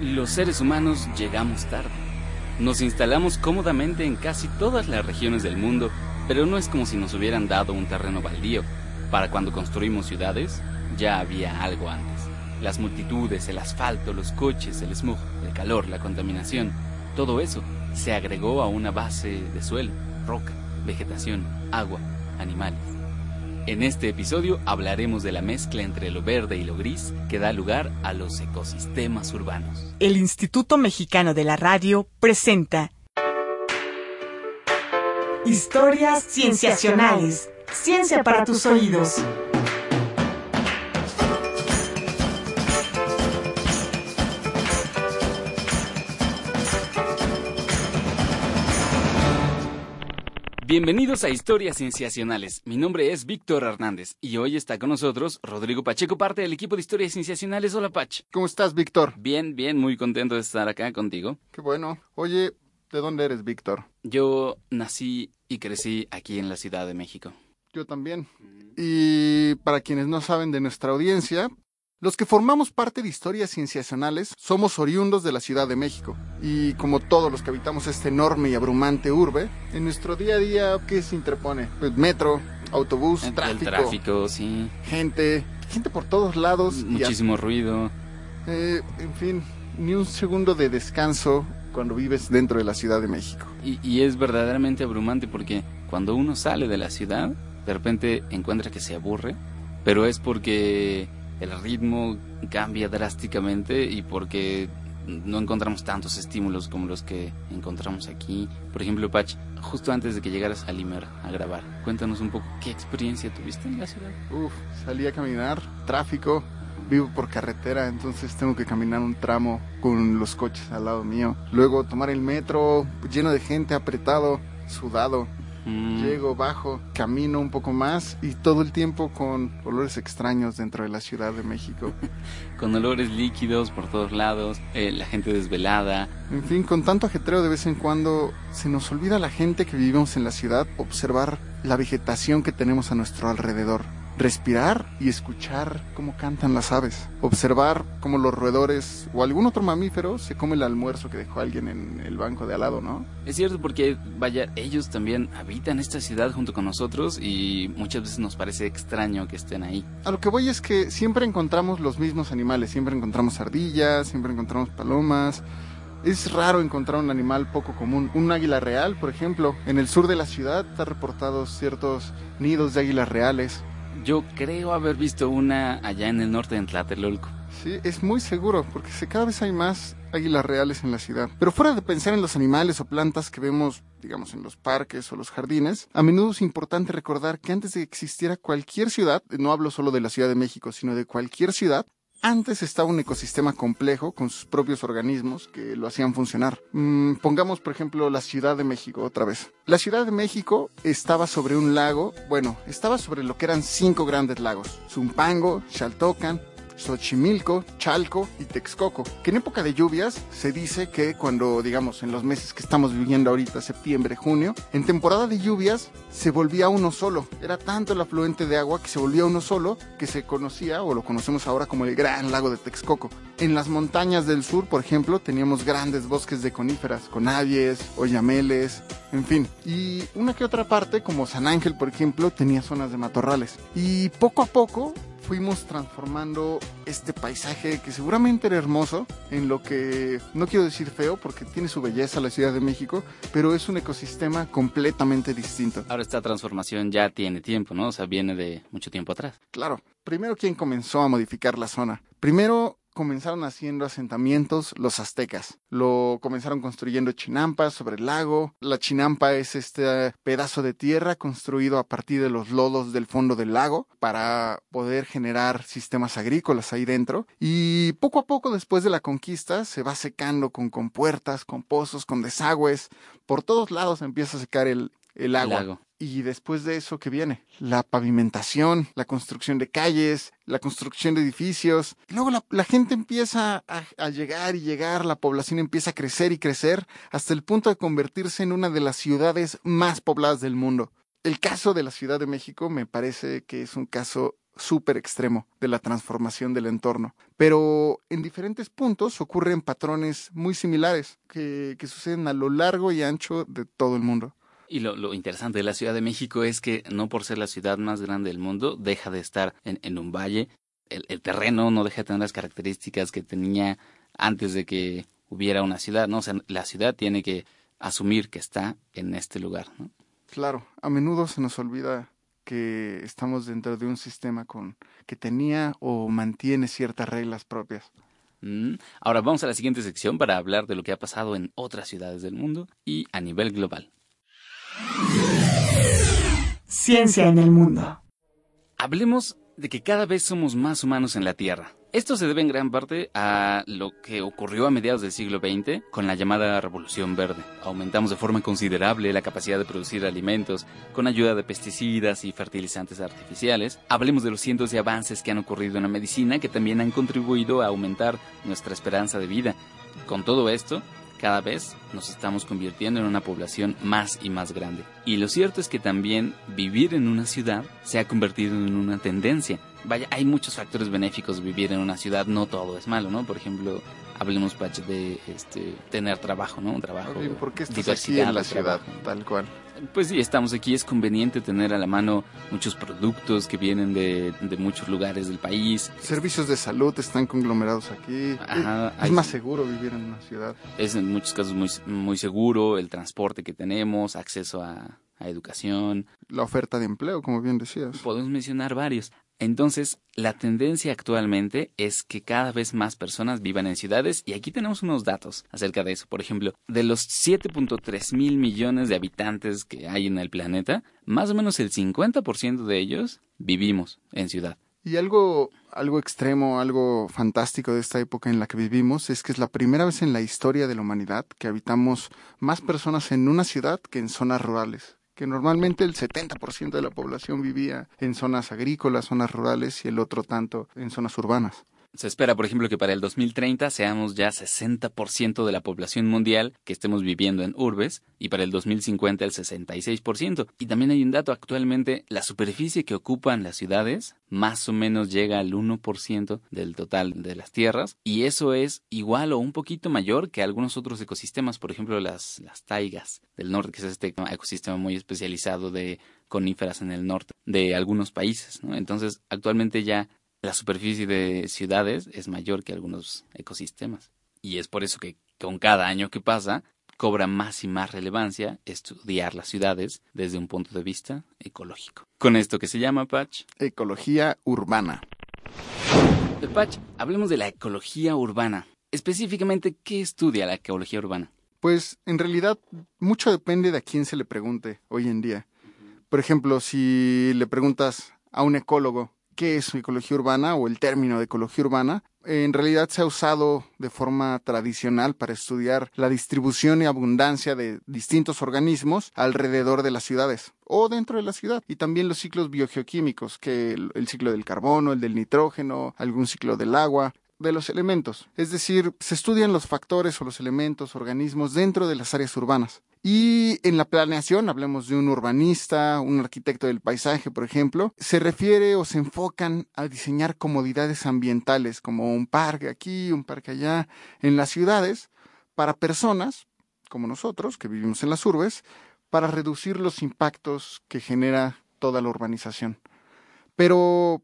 Los seres humanos llegamos tarde. Nos instalamos cómodamente en casi todas las regiones del mundo, pero no es como si nos hubieran dado un terreno baldío. Para cuando construimos ciudades, ya había algo antes. Las multitudes, el asfalto, los coches, el smog, el calor, la contaminación, todo eso se agregó a una base de suelo, roca, vegetación, agua, animales. En este episodio hablaremos de la mezcla entre lo verde y lo gris que da lugar a los ecosistemas urbanos. El Instituto Mexicano de la Radio presenta Historias Cienciacionales. Ciencia para tus oídos. Bienvenidos a Historias Cienciacionales. Mi nombre es Víctor Hernández y hoy está con nosotros Rodrigo Pacheco, parte del equipo de Historias Cienciacionales. Hola, Pach. ¿Cómo estás, Víctor? Bien, bien, muy contento de estar acá contigo. Qué bueno. Oye, ¿de dónde eres, Víctor? Yo nací y crecí aquí en la Ciudad de México. Yo también. Y para quienes no saben de nuestra audiencia, los que formamos parte de historias cienciacionales somos oriundos de la Ciudad de México. Y como todos los que habitamos este enorme y abrumante urbe, en nuestro día a día, ¿qué se interpone? Pues metro, autobús, tráfico, El tráfico, sí. gente, gente por todos lados. y Muchísimo ruido. eh, en fin, ni un segundo de descanso cuando vives dentro de la Ciudad de México. Y, y es verdaderamente abrumante porque cuando uno sale de la ciudad, de repente encuentra que se aburre, pero es porque el ritmo cambia drásticamente y porque no encontramos tantos estímulos como los que encontramos aquí. Por ejemplo, Patch, justo antes de que llegaras a Limer a grabar, cuéntanos un poco qué experiencia tuviste en la ciudad. Uf, salí a caminar, tráfico, vivo por carretera, entonces tengo que caminar un tramo con los coches al lado mío. Luego tomar el metro, lleno de gente, apretado, sudado. Mm, Llego, bajo, camino un poco más y todo el tiempo con olores extraños dentro de la Ciudad de México. Con olores líquidos por todos lados, eh, la gente desvelada. En fin, con tanto ajetreo de vez en cuando se nos olvida a la gente que vivimos en la ciudad observar la vegetación que tenemos a nuestro alrededor. Respirar y escuchar cómo cantan las aves. Observar cómo los roedores o algún otro mamífero se come el almuerzo que dejó alguien en el banco de al lado, ¿no? Es cierto porque, vaya, ellos también habitan esta ciudad junto con nosotros y muchas veces nos parece extraño que estén ahí. A lo que voy es que siempre encontramos los mismos animales. Siempre encontramos ardillas, siempre encontramos palomas. Es raro encontrar un animal poco común. Un águila real, por ejemplo. En el sur de la ciudad está reportados ciertos nidos de águilas reales. Yo creo haber visto una allá en el norte de Tlatelolco. Sí, es muy seguro, porque cada vez hay más águilas reales en la ciudad. Pero fuera de pensar en los animales o plantas que vemos, digamos, en los parques o los jardines, a menudo es importante recordar que antes de que existiera cualquier ciudad, no hablo solo de la Ciudad de México, sino de cualquier ciudad, antes estaba un ecosistema complejo con sus propios organismos que lo hacían funcionar. Mm, pongamos, por ejemplo, la Ciudad de México otra vez. La Ciudad de México estaba sobre un lago, bueno, estaba sobre lo que eran cinco grandes lagos: Zumpango, Xaltocan, Xochimilco, Chalco y Texcoco, que en época de lluvias se dice que cuando, digamos, en los meses que estamos viviendo ahorita, septiembre, junio, en temporada de lluvias se volvía uno solo. Era tanto el afluente de agua que se volvía uno solo que se conocía o lo conocemos ahora como el Gran Lago de Texcoco. En las montañas del sur, por ejemplo, teníamos grandes bosques de coníferas, con avies, oyameles, en fin. Y una que otra parte, como San Ángel, por ejemplo, tenía zonas de matorrales. Y poco a poco fuimos transformando este paisaje que seguramente era hermoso en lo que no quiero decir feo porque tiene su belleza la Ciudad de México, pero es un ecosistema completamente distinto. Ahora esta transformación ya tiene tiempo, ¿no? O sea, viene de mucho tiempo atrás. Claro, primero quién comenzó a modificar la zona. Primero comenzaron haciendo asentamientos los aztecas. Lo comenzaron construyendo chinampas sobre el lago. La chinampa es este pedazo de tierra construido a partir de los lodos del fondo del lago para poder generar sistemas agrícolas ahí dentro. Y poco a poco después de la conquista se va secando con compuertas, con pozos, con desagües. Por todos lados empieza a secar el, el agua. lago. Y después de eso, ¿qué viene? La pavimentación, la construcción de calles, la construcción de edificios. Luego la, gente empieza a, a llegar y llegar, la población empieza a crecer y crecer hasta el punto de convertirse en una de las ciudades más pobladas del mundo. El caso de la Ciudad de México me parece que es un caso súper extremo de la transformación del entorno. Pero en diferentes puntos ocurren patrones muy similares que, que suceden a lo largo y ancho de todo el mundo. Y lo, lo, interesante de la Ciudad de México es que no por ser la ciudad más grande del mundo, deja de estar en, en un valle. El, el, terreno no deja de tener las características que tenía antes de que hubiera una ciudad, ¿no? O sea, la ciudad tiene que asumir que está en este lugar, ¿no? Claro, a menudo se nos olvida que estamos dentro de un sistema con que tenía o mantiene ciertas reglas propias. Mm. Ahora vamos a la siguiente sección para hablar de lo que ha pasado en otras ciudades del mundo y a nivel global. Ciencia en el mundo. Hablemos de que cada vez somos más humanos en la Tierra. Esto se debe en gran parte a lo que ocurrió a mediados del siglo XX con la llamada Revolución Verde. Aumentamos de forma considerable la capacidad de producir alimentos con ayuda de pesticidas y fertilizantes artificiales. Hablemos de los cientos de avances que han ocurrido en la medicina que también han contribuido a aumentar nuestra esperanza de vida. Con todo esto, cada vez nos estamos convirtiendo en una población más y más grande. Y lo cierto es que también vivir en una ciudad se ha convertido en una tendencia. Vaya, hay muchos factores benéficos de vivir en una ciudad, no todo es malo, ¿no? Por ejemplo, hablemos Pache, de este, tener trabajo, ¿no? Un trabajo. ¿Por qué estás aquí en la ciudad, tal cual? Pues sí, estamos aquí, es conveniente tener a la mano muchos productos que vienen de, de muchos lugares del país. Servicios de salud están conglomerados aquí. Ajá, es hay, más seguro vivir en una ciudad. Es en muchos casos muy, muy seguro, el transporte que tenemos, acceso a, a educación. La oferta de empleo, como bien decías. Podemos mencionar varios. Entonces, la tendencia actualmente es que cada vez más personas vivan en ciudades y aquí tenemos unos datos acerca de eso. Por ejemplo, de los 7.3 mil millones de habitantes que hay en el planeta, más o menos el 50% de ellos vivimos en ciudad. Y algo, algo extremo, algo fantástico de esta época en la que vivimos es que es la primera vez en la historia de la humanidad que habitamos más personas en una ciudad que en zonas rurales que normalmente el 70% de la población vivía en zonas agrícolas, zonas rurales y el otro tanto en zonas urbanas. Se espera, por ejemplo, que para el 2030 seamos ya 60% de la población mundial que estemos viviendo en urbes y para el 2050 el 66%. Y también hay un dato, actualmente la superficie que ocupan las ciudades más o menos llega al 1% del total de las tierras y eso es igual o un poquito mayor que algunos otros ecosistemas, por ejemplo las, las taigas del norte, que es este ecosistema muy especializado de coníferas en el norte de algunos países. Entonces, actualmente ya la superficie de ciudades es mayor que algunos ecosistemas. Y es por eso que con cada año que pasa cobra más y más relevancia estudiar las ciudades desde un punto de vista ecológico. Con esto que se llama, Patch. Ecología urbana. De Patch, hablemos de la ecología urbana. Específicamente, ¿qué estudia la ecología urbana? Pues en realidad mucho depende de a quién se le pregunte hoy en día. Por ejemplo, si le preguntas a un ecólogo qué es ecología urbana o el término de ecología urbana, en realidad se ha usado de forma tradicional para estudiar la distribución y abundancia de distintos organismos alrededor de las ciudades o dentro de la ciudad y también los ciclos biogeoquímicos, que el, el ciclo del carbono, el del nitrógeno, algún ciclo del agua, de los elementos. Es decir, se estudian los factores o los elementos, organismos dentro de las áreas urbanas. Y en la planeación, hablemos de un urbanista, un arquitecto del paisaje, por ejemplo, se refiere o se enfocan a diseñar comodidades ambientales, como un parque aquí, un parque allá, en las ciudades, para personas como nosotros, que vivimos en las urbes, para reducir los impactos que genera toda la urbanización. Pero,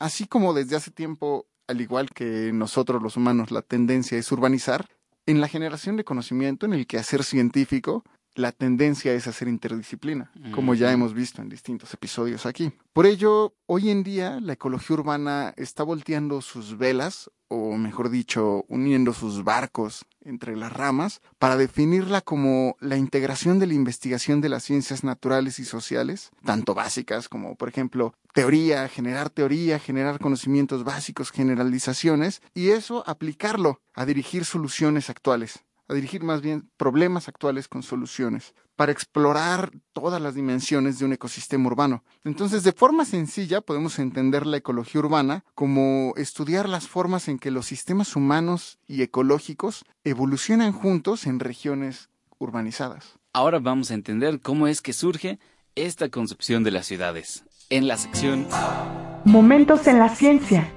así como desde hace tiempo, al igual que nosotros los humanos, la tendencia es urbanizar, en la generación de conocimiento, en el quehacer científico, la tendencia es hacer interdisciplina, como ya hemos visto en distintos episodios aquí. Por ello, hoy en día la ecología urbana está volteando sus velas, o mejor dicho, uniendo sus barcos entre las ramas, para definirla como la integración de la investigación de las ciencias naturales y sociales, tanto básicas como, por ejemplo, teoría, generar teoría, generar conocimientos básicos, generalizaciones, y eso aplicarlo a dirigir soluciones actuales a dirigir más bien problemas actuales con soluciones, para explorar todas las dimensiones de un ecosistema urbano. Entonces, de forma sencilla, podemos entender la ecología urbana como estudiar las formas en que los sistemas humanos y ecológicos evolucionan juntos en regiones urbanizadas. Ahora vamos a entender cómo es que surge esta concepción de las ciudades. En la sección Momentos en la ciencia.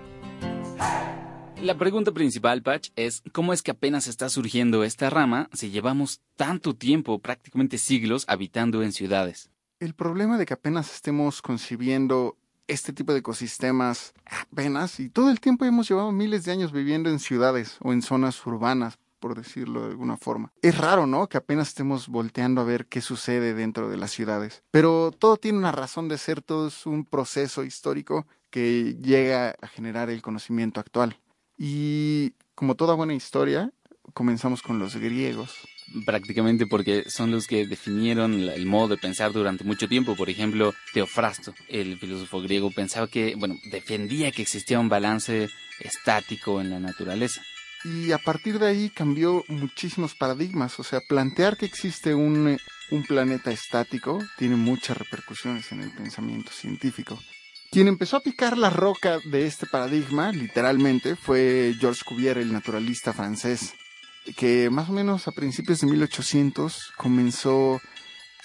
La pregunta principal, Patch, es ¿cómo es que apenas está surgiendo esta rama si llevamos tanto tiempo, prácticamente siglos, habitando en ciudades? El problema de que apenas estemos concibiendo este tipo de ecosistemas apenas y todo el tiempo hemos llevado miles de años viviendo en ciudades o en zonas urbanas, por decirlo de alguna forma. Es raro, ¿no? Que apenas estemos volteando a ver qué sucede dentro de las ciudades. Pero todo tiene una razón de ser, todo es un proceso histórico que llega a generar el conocimiento actual. Y como toda buena historia, comenzamos con los griegos prácticamente porque son los que definieron el modo de pensar durante mucho tiempo. Por ejemplo, Teofrasto, el filósofo griego, pensaba que, bueno, defendía que existía un balance estático en la naturaleza. Y a partir de ahí cambió muchísimos paradigmas. O sea, plantear que existe un, un planeta estático tiene muchas repercusiones en el pensamiento científico. Quien empezó a picar la roca de este paradigma, literalmente, fue Georges Cuvier, el naturalista francés que más o menos a principios de 1800 comenzó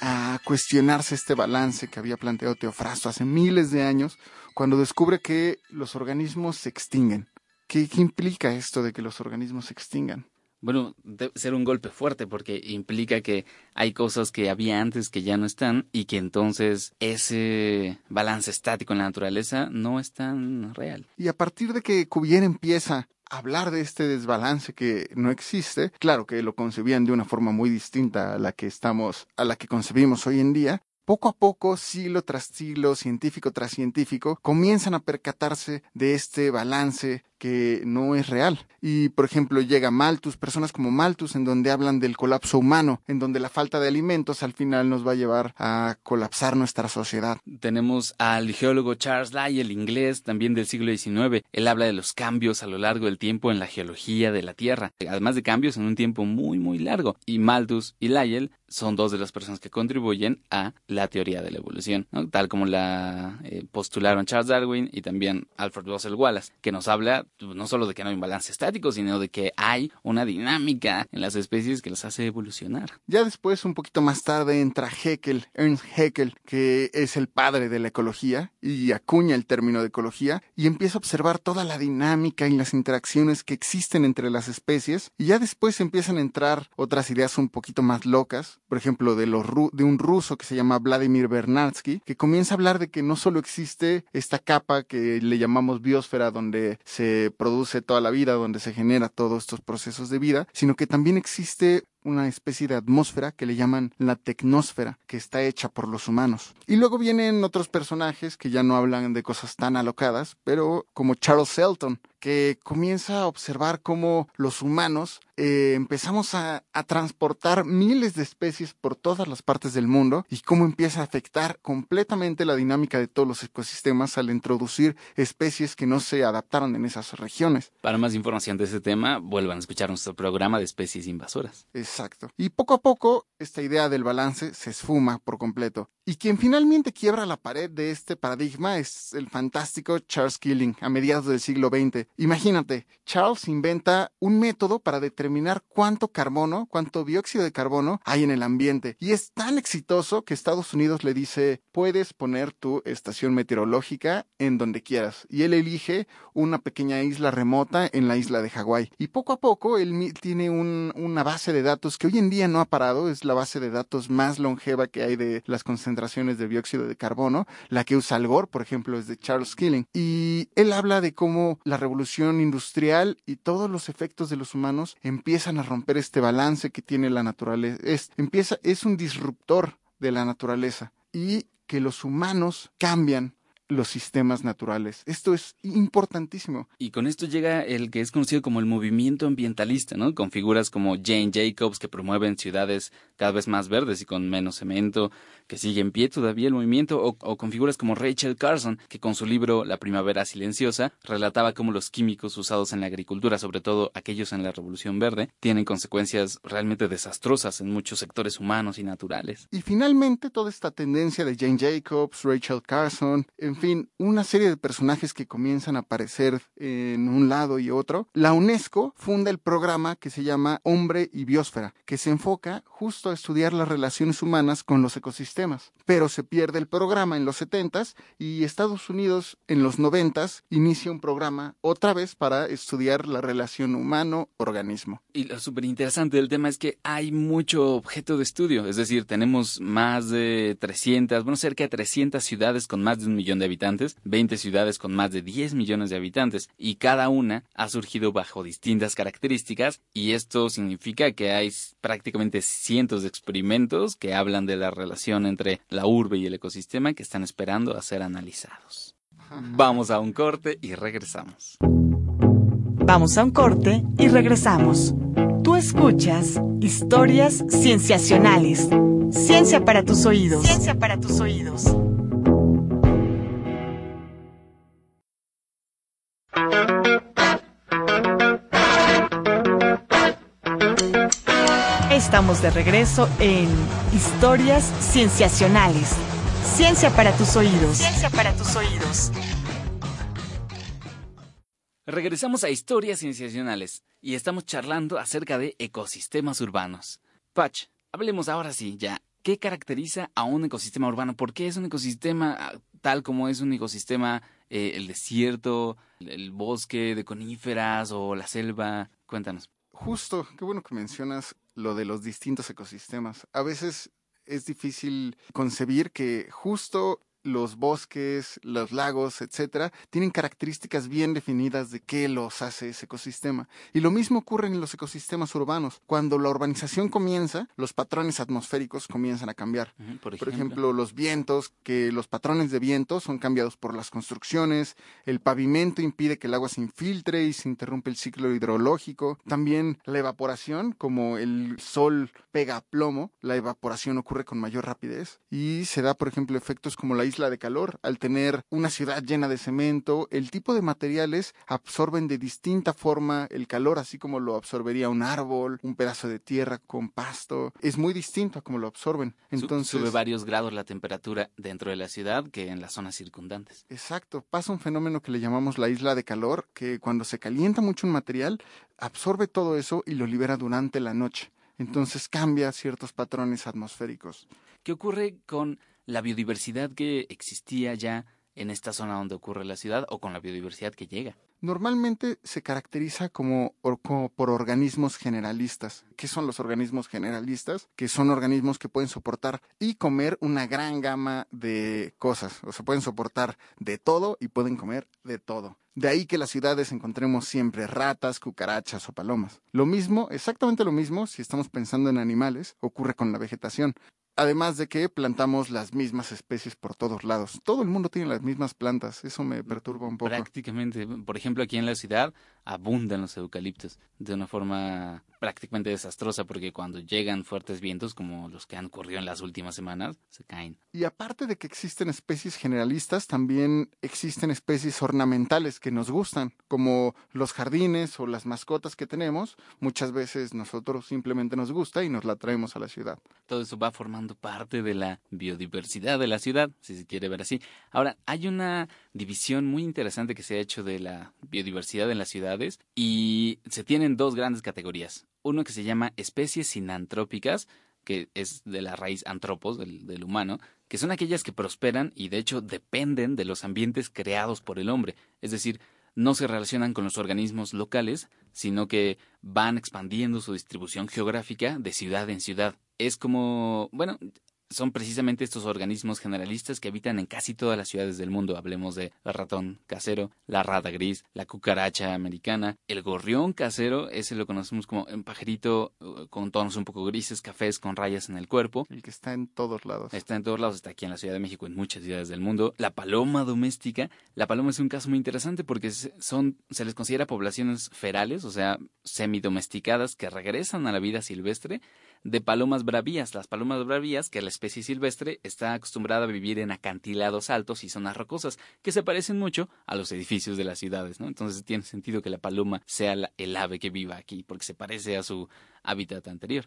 a cuestionarse este balance que había planteado Teofrasto hace miles de años, cuando descubre que los organismos se extinguen. ¿Qué, implica esto de que los organismos se extingan? Bueno, debe ser un golpe fuerte porque implica que hay cosas que había antes que ya no están y que entonces ese balance estático en la naturaleza no es tan real. Y a partir de que Cuvier empieza hablar de este desbalance que no existe, claro que lo concebían de una forma muy distinta a la que estamos, a la que concebimos hoy en día, poco a poco, siglo tras siglo, científico tras científico, comienzan a percatarse de este balance que no es real. Y, por ejemplo, llega Malthus, personas como Malthus, en donde hablan del colapso humano, en donde la falta de alimentos al final nos va a llevar a colapsar nuestra sociedad. Tenemos al geólogo Charles Lyell, inglés, también del siglo XIX. Él habla de los cambios a lo largo del tiempo en la geología de la Tierra, además de cambios en un tiempo muy, muy largo. Y Malthus y Lyell son dos de las personas que contribuyen a la teoría de la evolución, tal como la eh, postularon Charles Darwin y también Alfred Russel Wallace, que nos habla no solo de que no hay un balance estático, sino de que hay una dinámica en las especies que las hace evolucionar. Ya después, un poquito más tarde, entra Haeckel, Ernst Haeckel, que es el padre de la ecología y acuña el término de ecología y empieza a observar toda la dinámica y las interacciones que existen entre las especies y ya después empiezan a entrar otras ideas un poquito más locas, por ejemplo, de, los de un ruso que se llama Vladimir Bernatsky, que comienza a hablar de que no solo existe esta capa que le llamamos biosfera donde se produce toda la vida, donde se genera todos estos procesos de vida, sino que también existe una especie de atmósfera que le llaman la tecnósfera, que está hecha por los humanos. Y luego vienen otros personajes que ya no hablan de cosas tan alocadas, pero como Charles Selton, que comienza a observar cómo los humanos eh, empezamos a, a, transportar miles de especies por todas las partes del mundo y cómo empieza a afectar completamente la dinámica de todos los ecosistemas al introducir especies que no se adaptaron en esas regiones. Para más información de este tema, vuelvan a escuchar nuestro programa de especies invasoras. Exacto. Y poco a poco, esta idea del balance se esfuma por completo. Y quien finalmente quiebra la pared de este paradigma es el fantástico Charles Killing a mediados del siglo XX. Imagínate, Charles inventa un método para determinar cuánto carbono, cuánto dióxido de carbono hay en el ambiente. Y es tan exitoso que Estados Unidos le dice, puedes poner tu estación meteorológica en donde quieras. Y él elige una pequeña isla remota en la isla de Hawái. Y poco a poco él tiene una base de datos que hoy en día no ha parado, es la base de datos más longeva que hay de las concentraciones de dióxido de carbono. La que usa Al Gore, por ejemplo, es de Charles Killing. Y él habla de cómo la revolución industrial y todos los efectos de los humanos empiezan a romper este balance que tiene la naturaleza. Es, empieza, es un disruptor de la naturaleza. Y que los humanos cambian los sistemas naturales. Esto es importantísimo. Y con esto llega el que es conocido como el movimiento ambientalista, ¿no? Con figuras como Jane Jacobs que promueven ciudades cada vez más verdes y con menos cemento, que sigue en pie todavía el movimiento, o, con figuras como Rachel Carson, que con su libro La Primavera Silenciosa relataba cómo los químicos usados en la agricultura, sobre todo aquellos en la Revolución Verde, tienen consecuencias realmente desastrosas en muchos sectores humanos y naturales. Y finalmente toda esta tendencia de Jane Jacobs, Rachel Carson, en en fin, una serie de personajes que comienzan a aparecer en un lado y otro, la UNESCO funda el programa que se llama Hombre y Biosfera, que se enfoca justo a estudiar las relaciones humanas con los ecosistemas. Pero se pierde el programa en los 70s y Estados Unidos en los 90s inicia un programa otra vez para estudiar la relación humano-organismo. Y lo súper interesante del tema es que hay mucho objeto de estudio, es decir, tenemos más de 300, bueno, cerca de 300 ciudades con más de un millón de habitantes, 20 ciudades con más de 10 millones de habitantes, y cada una ha surgido bajo distintas características, y esto significa que hay prácticamente cientos de experimentos que hablan de la relación entre la urbe y el ecosistema que están esperando a ser analizados. Vamos a un corte y regresamos. Vamos a un corte y regresamos. Tú escuchas historias cienciacionales. Ciencia para tus oídos. Ciencia para tus oídos. Estamos de regreso en Historias Cienciacionales. Ciencia para tus oídos. Ciencia para tus oídos. Regresamos a Historias Cienciacionales y estamos charlando acerca de ecosistemas urbanos. Patch, hablemos ahora sí, ya. ¿Qué caracteriza a un ecosistema urbano? ¿Por qué es un ecosistema ah, tal como es un ecosistema eh, el desierto, el bosque de coníferas o la selva? Cuéntanos. Justo, qué bueno que mencionas lo de los distintos ecosistemas. A veces es difícil concebir que justo los bosques, los lagos, etcétera, tienen características bien definidas de qué los hace ese ecosistema. Y lo mismo ocurre en los ecosistemas urbanos. Cuando la urbanización comienza, los patrones atmosféricos comienzan a cambiar. por, ejemplo. por ejemplo, los vientos, que los patrones de viento son cambiados por las construcciones, el pavimento impide que el agua se infiltre y se interrumpe el ciclo hidrológico. También la evaporación, como el sol pega plomo, la evaporación ocurre con mayor rapidez y se da, por ejemplo, efectos como la isla de calor. Al tener una ciudad llena de cemento, el tipo de materiales absorben de distinta forma el calor, así como lo absorbería un árbol, un pedazo de tierra con pasto. Es muy distinto a como lo absorben. Entonces sube varios grados la temperatura dentro de la ciudad que en las zonas circundantes. Exacto, pasa un fenómeno que le llamamos la isla de calor, que cuando se calienta mucho un material, absorbe todo eso y lo libera durante la noche. Entonces cambia ciertos patrones atmosféricos. ¿Qué ocurre con la biodiversidad que existía ya en esta zona donde ocurre la ciudad o con la biodiversidad que llega. Normalmente se caracteriza como, por organismos generalistas. ¿Qué son los organismos generalistas? Que son organismos que pueden soportar y comer una gran gama de cosas. O sea, pueden soportar de todo y pueden comer de todo. De ahí que las ciudades encontremos siempre ratas, cucarachas o palomas. Lo mismo, exactamente lo mismo, si estamos pensando en animales, ocurre con la vegetación. Además de que plantamos las mismas especies por todos lados. Todo el mundo tiene las mismas plantas. Eso me perturba un poco. Prácticamente. Por ejemplo, aquí en la ciudad abundan los eucaliptos de una forma prácticamente desastrosa porque cuando llegan fuertes vientos como los que han ocurrido en las últimas semanas, se caen. Y aparte de que existen especies generalistas, también existen especies ornamentales que nos gustan, como los jardines o las mascotas que tenemos. Muchas veces nosotros simplemente nos gusta y nos la traemos a la ciudad. Todo eso va formando parte de la biodiversidad de la ciudad, si se quiere ver así. Ahora, hay una división muy interesante que se ha hecho de la biodiversidad en las y se tienen dos grandes categorías uno que se llama especies sinantrópicas, que es de la raíz antropos, del, humano, que son aquellas que prosperan y de hecho dependen de los ambientes creados por el hombre, es decir, no se relacionan con los organismos locales, sino que van expandiendo su distribución geográfica de ciudad en ciudad. Es como, bueno, son precisamente estos organismos generalistas que habitan en casi todas las ciudades del mundo. Hablemos de el ratón casero, la rata gris, la cucaracha americana, el gorrión casero, ese lo conocemos como un pajarito con tonos un poco grises, cafés con rayas en el cuerpo. El que está en todos lados. Está en todos lados, está aquí en la Ciudad de México, en muchas ciudades del mundo. La paloma doméstica, la paloma es un caso muy interesante porque son, se les considera poblaciones ferales, o sea, semidomesticadas que regresan a la vida silvestre de palomas bravías. Las palomas bravías, que la especie silvestre está acostumbrada a vivir en acantilados altos y zonas rocosas, que se parecen mucho a los edificios de las ciudades, ¿no? Entonces tiene sentido que la paloma sea el ave que viva aquí, porque se parece a su hábitat anterior.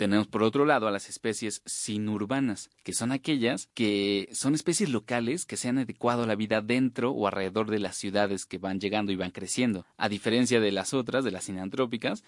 Tenemos por otro lado a las especies sinurbanas, que son aquellas que son especies locales que se han adecuado a la vida dentro o alrededor de las ciudades que van llegando y van creciendo. A diferencia de las otras, de las sinantrópicas,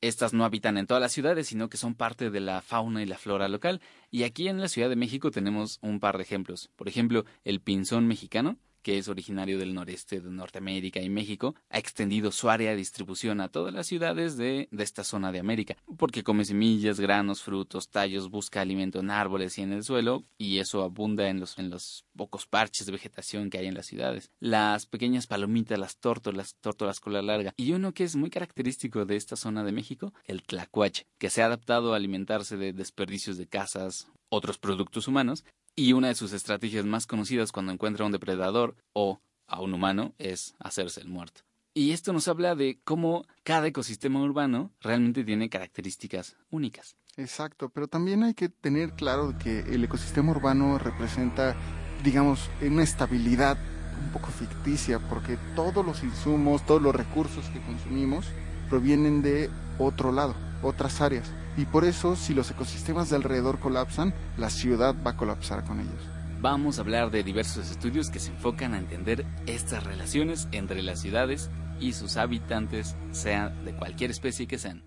estas no habitan en todas las ciudades, sino que son parte de la fauna y la flora local. Y aquí en la Ciudad de México tenemos un par de ejemplos. Por ejemplo, el pinzón mexicano, que es originario del noreste de Norteamérica y México, ha extendido su área de distribución a todas las ciudades de, esta zona de América, porque come semillas, granos, frutos, tallos, busca alimento en árboles y en el suelo, y eso abunda en los, en los pocos parches de vegetación que hay en las ciudades. Las pequeñas palomitas, las tórtolas, tórtolas cola larga, y uno que es muy característico de esta zona de México, el tlacuache, que se ha adaptado a alimentarse de desperdicios de casas, otros productos humanos, y una de sus estrategias más conocidas cuando encuentra a un depredador o a un humano es hacerse el muerto. Y esto nos habla de cómo cada ecosistema urbano realmente tiene características únicas. Exacto, pero también hay que tener claro que el ecosistema urbano representa, digamos, una estabilidad un poco ficticia, porque todos los insumos, todos los recursos que consumimos provienen de otro lado, otras áreas. Y por eso, si los ecosistemas de alrededor colapsan, la ciudad va a colapsar con ellos. Vamos a hablar de diversos estudios que se enfocan a entender estas relaciones entre las ciudades y sus habitantes, sean de cualquier especie que sean.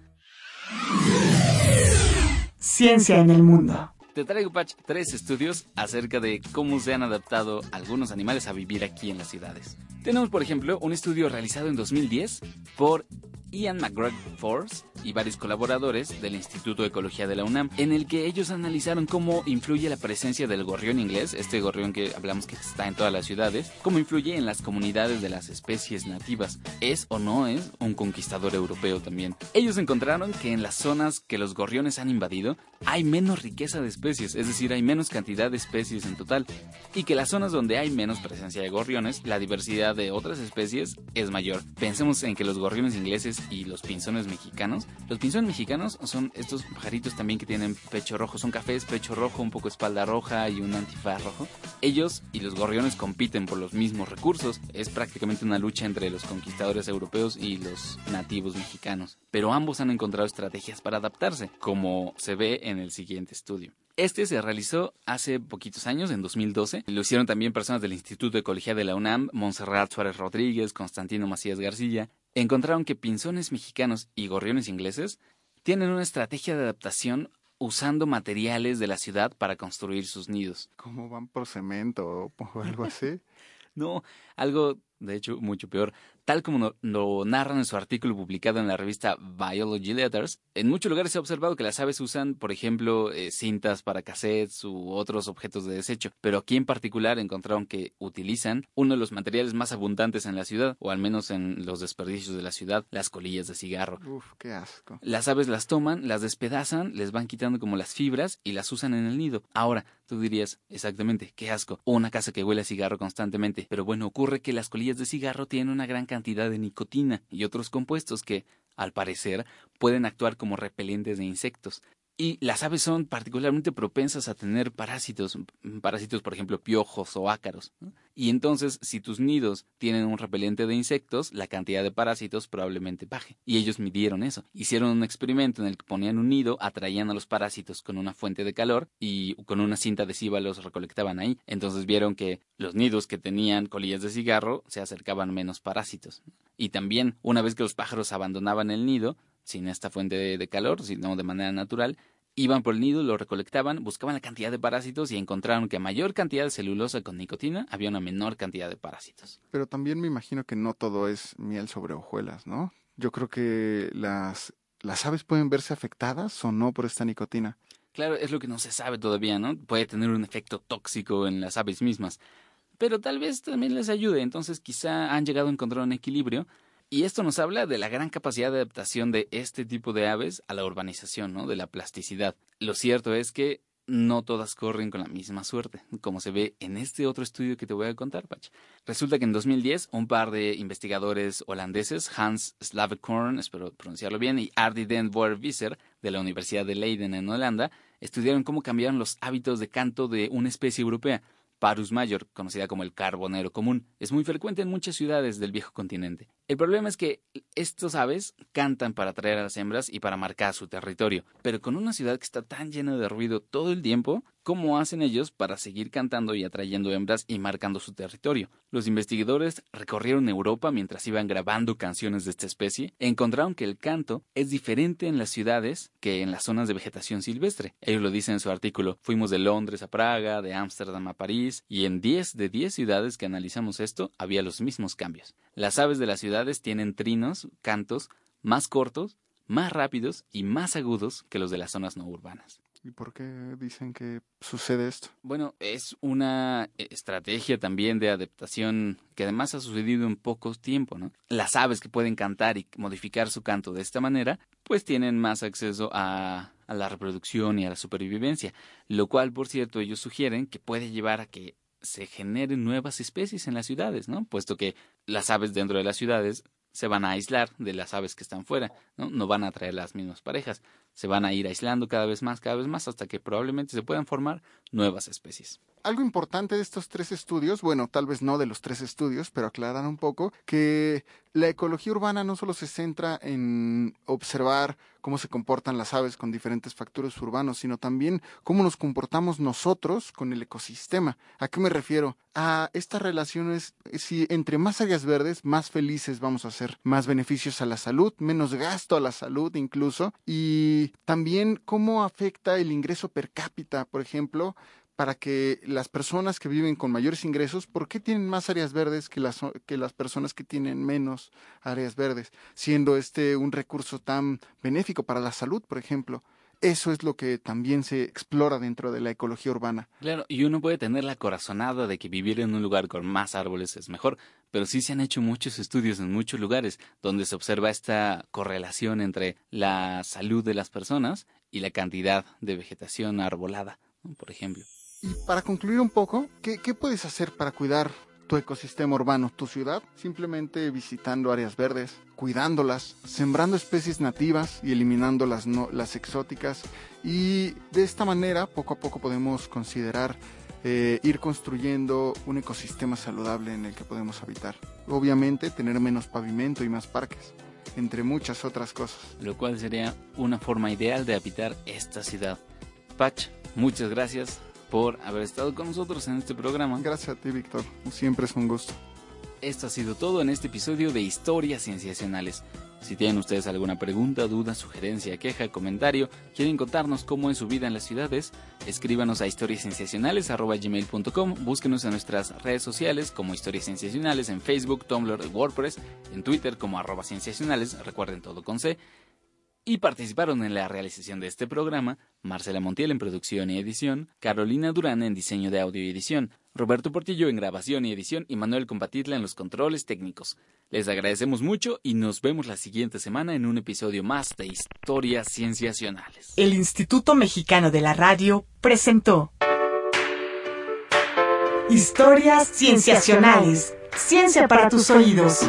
Ciencia en el mundo. Te traigo, Patch, tres estudios acerca de cómo se han adaptado algunos animales a vivir aquí en las ciudades. Tenemos, por ejemplo, un estudio realizado en 2010 por Ian McGregor Force y varios colaboradores del Instituto de Ecología de la UNAM, en el que ellos analizaron cómo influye la presencia del gorrión inglés, este gorrión que hablamos que está en todas las ciudades, cómo influye en las comunidades de las especies nativas. ¿Es o no es un conquistador europeo también? Ellos encontraron que en las zonas que los gorriones han invadido hay menos riqueza de especies, es decir, hay menos cantidad de especies en total, y que las zonas donde hay menos presencia de gorriones, la diversidad de otras especies es mayor. Pensemos en que los gorriones ingleses y los pinzones mexicanos. Los pinzones mexicanos son estos pajaritos también que tienen pecho rojo, son cafés, pecho rojo, un poco espalda roja y un antifaz rojo. Ellos y los gorriones compiten por los mismos recursos. Es prácticamente una lucha entre los conquistadores europeos y los nativos mexicanos. Pero ambos han encontrado estrategias para adaptarse, como se ve en el siguiente estudio. Este se realizó hace poquitos años, en 2012. Lo hicieron también personas del Instituto de Ecología de la UNAM, Montserrat Suárez Rodríguez, Constantino Macías García, encontraron que pinzones mexicanos y gorriones ingleses tienen una estrategia de adaptación usando materiales de la ciudad para construir sus nidos. ¿Cómo van por cemento o algo así? no, algo de hecho mucho peor. Tal como lo narran en su artículo publicado en la revista Biology Letters, en muchos lugares se ha observado que las aves usan, por ejemplo, eh, cintas para cassettes u otros objetos de desecho, pero aquí en particular encontraron que utilizan uno de los materiales más abundantes en la ciudad, o al menos en los desperdicios de la ciudad, las colillas de cigarro. Uf, qué asco. Las aves las toman, las despedazan, les van quitando como las fibras y las usan en el nido. Ahora, tú dirías, exactamente, qué asco, una casa que huele a cigarro constantemente, pero bueno, ocurre que las colillas de cigarro tienen una gran cantidad cantidad de nicotina y otros compuestos que, al parecer, pueden actuar como repelentes de insectos. Y las aves son particularmente propensas a tener parásitos, parásitos por ejemplo piojos o ácaros. Y entonces, si tus nidos tienen un repelente de insectos, la cantidad de parásitos probablemente baje. Y ellos midieron eso. Hicieron un experimento en el que ponían un nido, atraían a los parásitos con una fuente de calor y con una cinta adhesiva los recolectaban ahí. Entonces vieron que los nidos que tenían colillas de cigarro se acercaban menos parásitos. Y también, una vez que los pájaros abandonaban el nido, sin esta fuente de, calor, sino de manera natural, iban por el nido, lo recolectaban, buscaban la cantidad de parásitos y encontraron que a mayor cantidad de celulosa con nicotina había una menor cantidad de parásitos. Pero también me imagino que no todo es miel sobre hojuelas, ¿no? Yo creo que las, las aves pueden verse afectadas o no por esta nicotina. Claro, es lo que no se sabe todavía, ¿no? Puede tener un efecto tóxico en las aves mismas. Pero tal vez también les ayude, entonces quizá han llegado a encontrar un equilibrio y esto nos habla de la gran capacidad de adaptación de este tipo de aves a la urbanización, ¿no? De la plasticidad. Lo cierto es que no todas corren con la misma suerte, como se ve en este otro estudio que te voy a contar, Pach. Resulta que en 2010 un par de investigadores holandeses, Hans Slavekorn, espero pronunciarlo bien, y Ardi den Boer-Visser, de la Universidad de Leiden en Holanda, estudiaron cómo cambiaron los hábitos de canto de una especie europea, Parus major, conocida como el carbonero común, es muy frecuente en muchas ciudades del viejo continente. El problema es que estos aves cantan para atraer a las hembras y para marcar su territorio, pero con una ciudad que está tan llena de ruido todo el tiempo, ¿cómo hacen ellos para seguir cantando y atrayendo hembras y marcando su territorio? Los investigadores recorrieron Europa mientras iban grabando canciones de esta especie encontraron que el canto es diferente en las ciudades que en las zonas de vegetación silvestre. Ellos lo dicen en su artículo. Fuimos de Londres a Praga, de Ámsterdam a París, y en 10 de 10 ciudades que analizamos esto había los mismos cambios. Las aves de las ciudades tienen trinos, cantos, más cortos, más rápidos y más agudos que los de las zonas no urbanas. ¿Y por qué dicen que sucede esto? Bueno, es una estrategia también de adaptación que además ha sucedido en poco tiempo, ¿no? Las aves que pueden cantar y modificar su canto de esta manera, pues tienen más acceso a, a la reproducción y a la supervivencia, lo cual, por cierto, ellos sugieren que puede llevar a que se generen nuevas especies en las ciudades, ¿no? Puesto que las aves dentro de las ciudades se van a aislar de las aves que están fuera, ¿no? No van a traer las mismas parejas, se van a ir aislando cada vez más, cada vez más, hasta que probablemente se puedan formar nuevas especies. Algo importante de estos tres estudios, bueno, tal vez no de los tres estudios, pero aclaran un poco que la ecología urbana no solo se centra en observar cómo se comportan las aves con diferentes factores urbanos, sino también cómo nos comportamos nosotros con el ecosistema. ¿A qué me refiero? A estas relaciones, si entre más áreas verdes, más felices vamos a ser, más beneficios a la salud, menos gasto a la salud incluso, y también cómo afecta el ingreso per cápita, por ejemplo, para que las personas que viven con mayores ingresos, ¿por qué tienen más áreas verdes que las, que las personas que tienen menos áreas verdes? Siendo este un recurso tan benéfico para la salud, por ejemplo. Eso es lo que también se explora dentro de la ecología urbana. Claro, y uno puede tener la corazonada de que vivir en un lugar con más árboles es mejor, pero sí se han hecho muchos estudios en muchos lugares donde se observa esta correlación entre la salud de las personas y la cantidad de vegetación arbolada, por ejemplo. Y para concluir un poco, ¿qué, ¿qué, puedes hacer para cuidar tu ecosistema urbano, tu ciudad? Simplemente visitando áreas verdes, cuidándolas, sembrando especies nativas y eliminando las, no, las exóticas. Y de esta manera, poco a poco podemos considerar eh, ir construyendo un ecosistema saludable en el que podemos habitar. Obviamente, tener menos pavimento y más parques entre muchas otras cosas. Lo cual sería una forma ideal de habitar esta ciudad. Patch, muchas gracias por haber estado con nosotros en este programa. Gracias a ti, Víctor. Siempre es un gusto. Esto ha sido todo en este episodio de Historias Cienciacionales. Si tienen ustedes alguna pregunta, duda, sugerencia, queja, comentario, quieren contarnos cómo es su vida en las ciudades, escríbanos a historiascienciacionales.gmail.com, búsquenos en nuestras redes sociales como Historias Cienciacionales en Facebook, Tumblr WordPress, en Twitter como arroba cienciacionales, recuerden todo con C, y participaron en la realización de este programa Marcela Montiel en producción y edición, Carolina Durán en diseño de audio y edición, Roberto Portillo en grabación y edición y Manuel Compatitla en los controles técnicos. Les agradecemos mucho y nos vemos la siguiente semana en un episodio más de Historias Cienciacionales. El Instituto Mexicano de la Radio presentó Historias Cienciacionales. Ciencia para tus oídos.